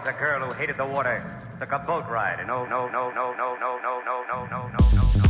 because a girl who hated the water took a boat ride. And no, no, no, no, no, no, no, no, no, no, no, no,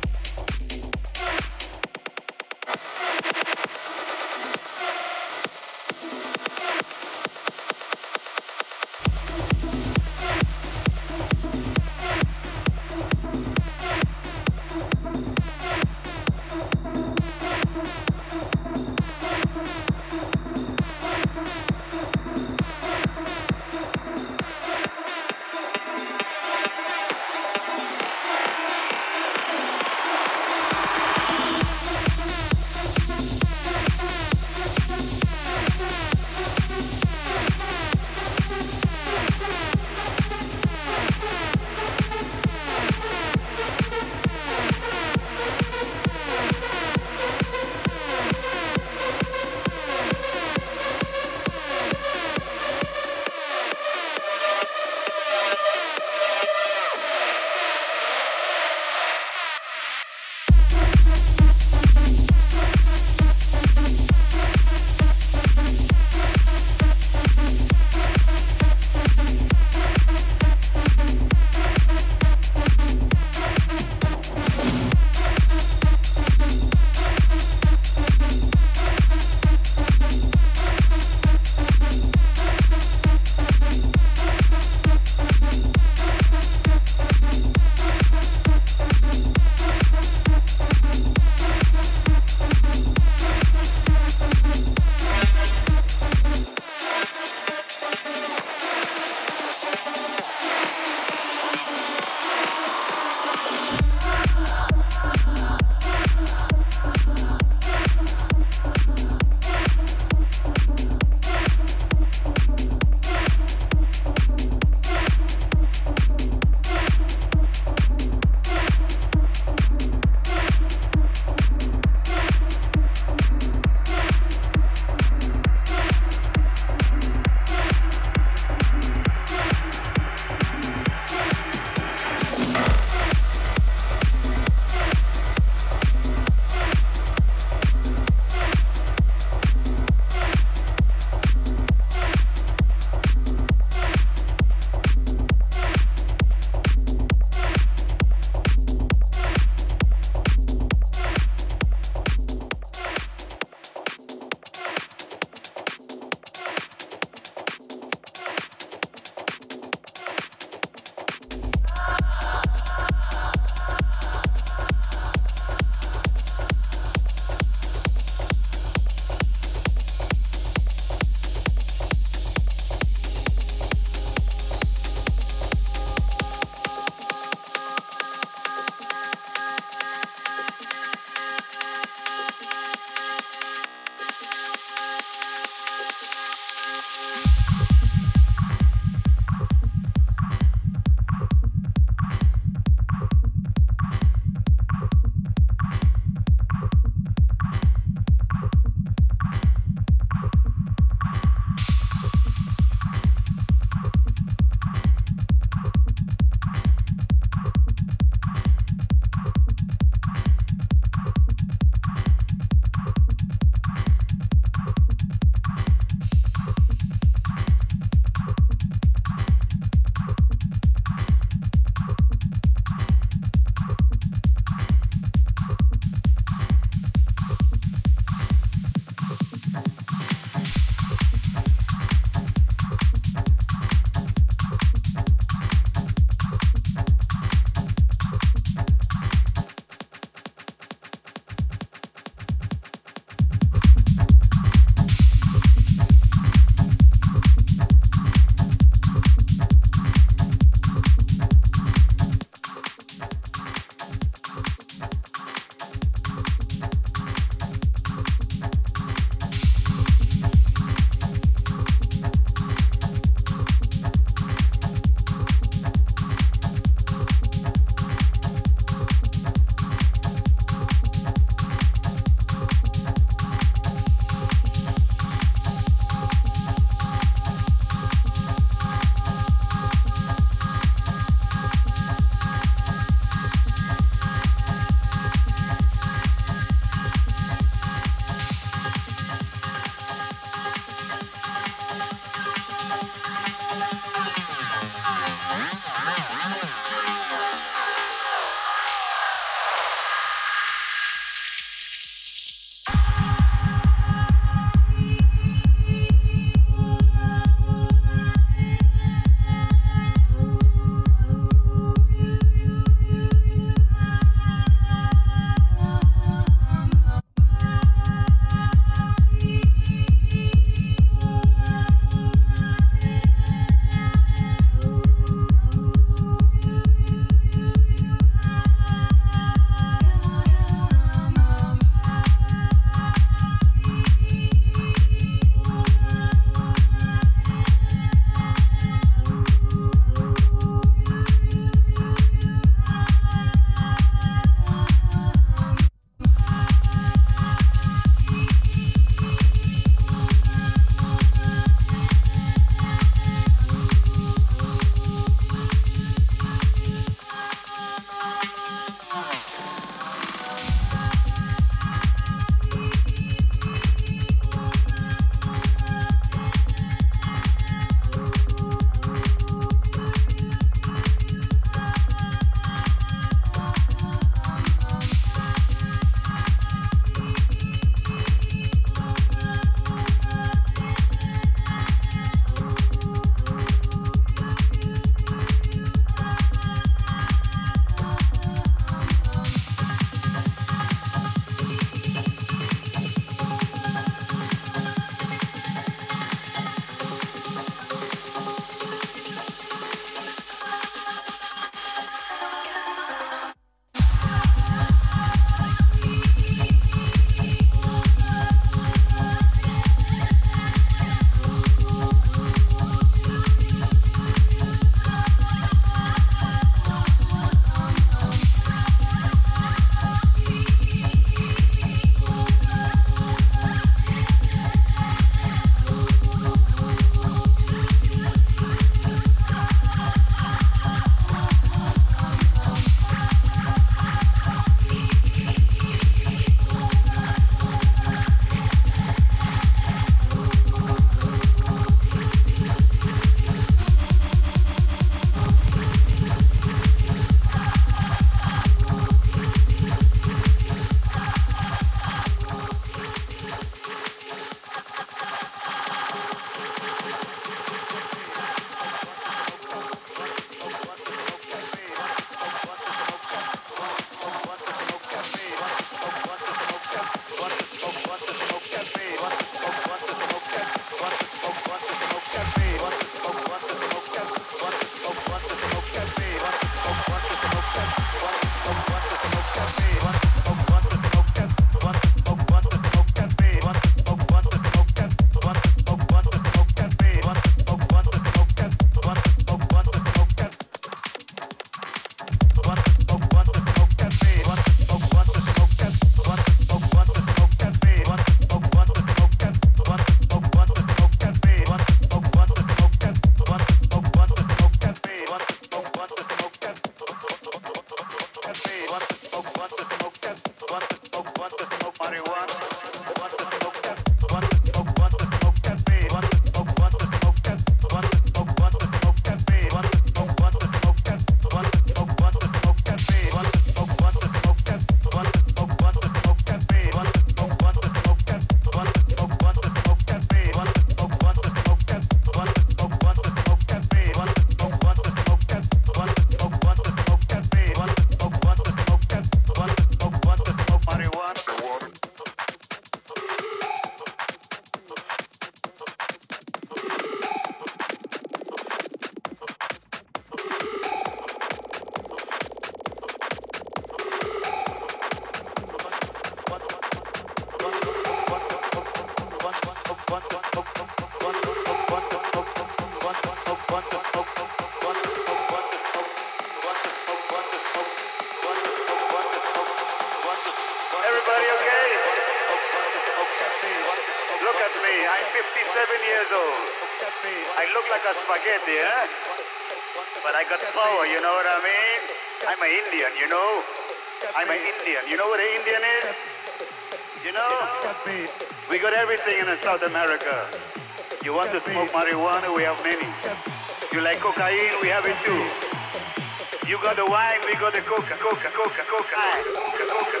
We have it too. You got the wine, we got the coca, coca, coca, coca, coca, coca.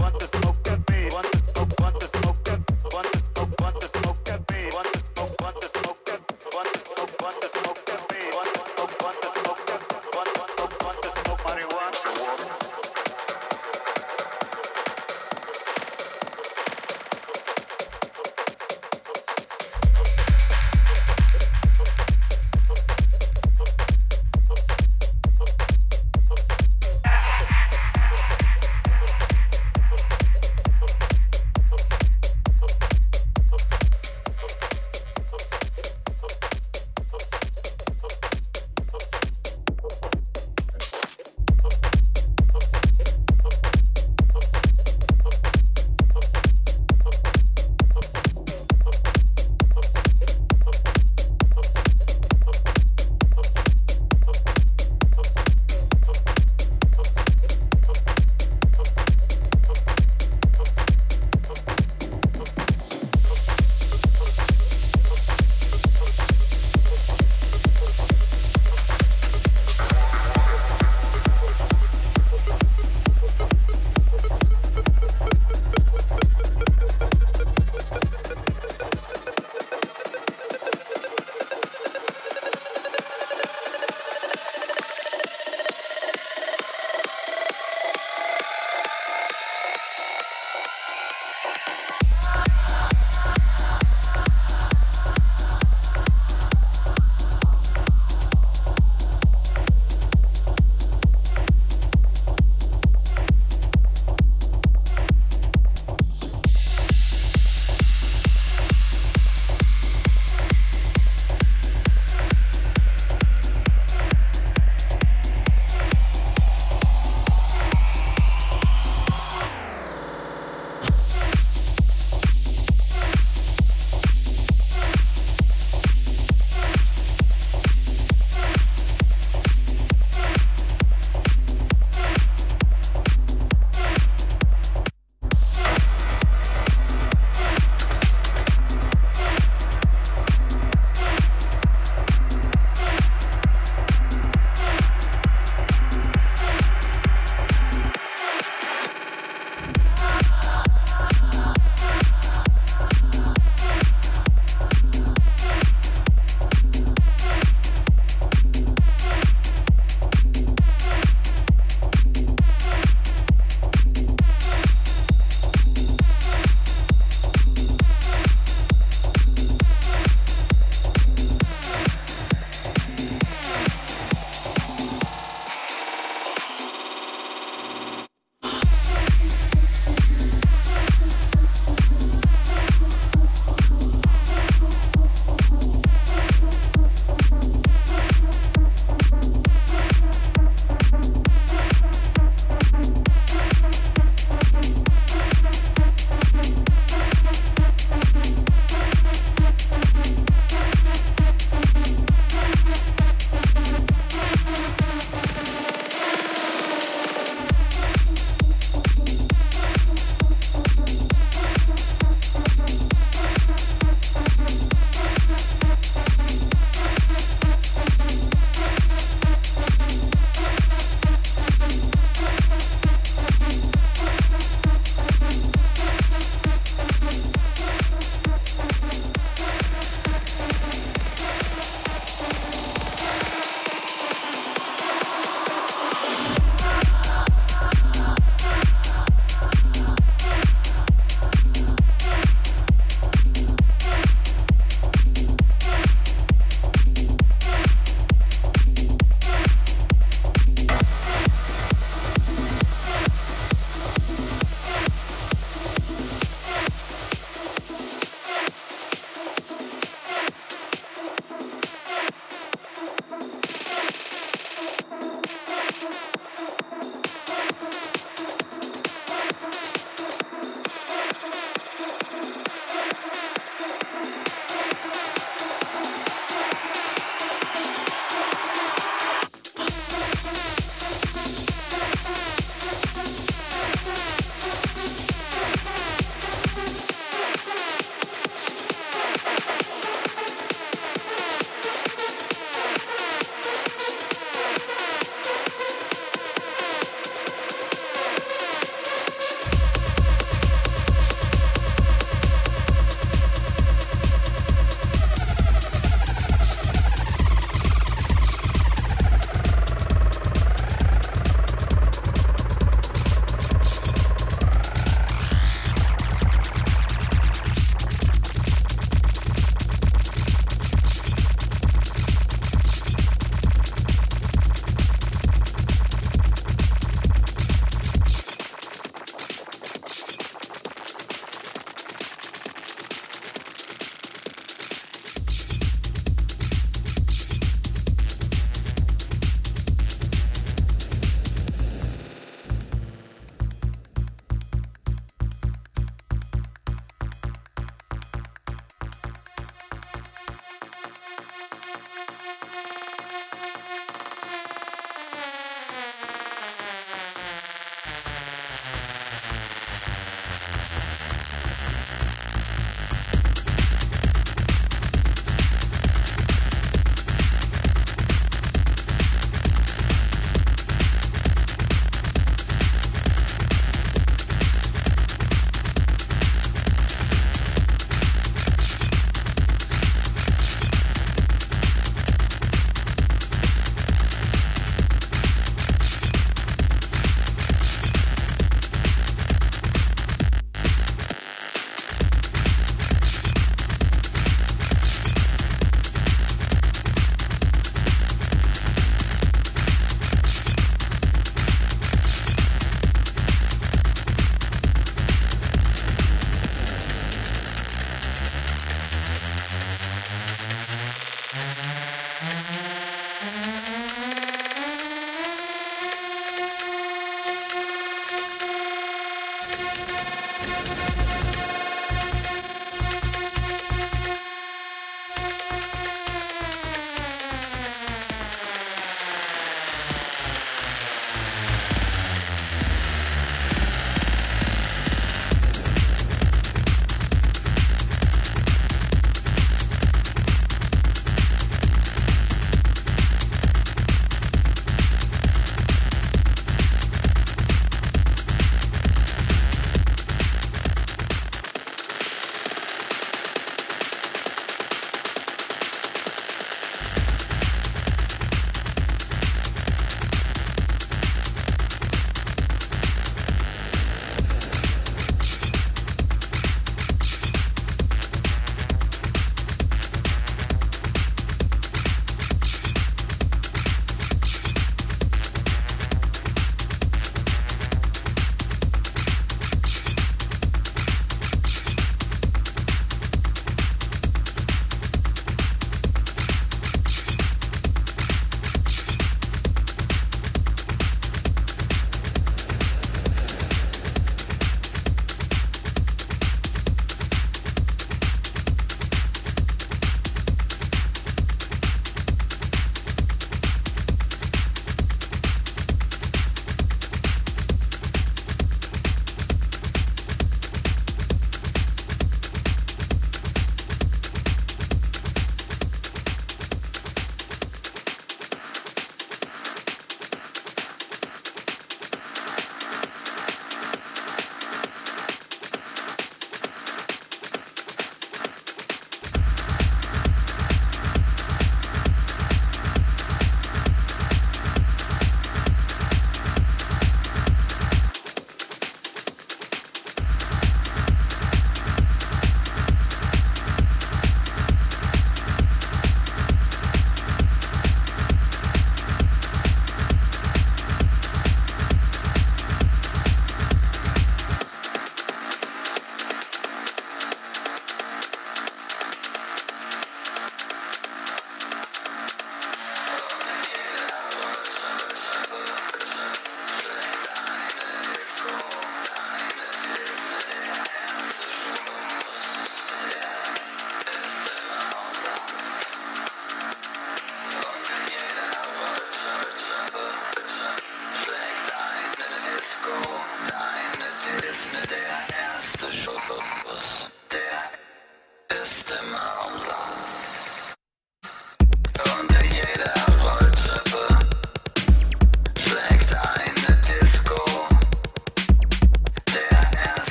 what the smoke.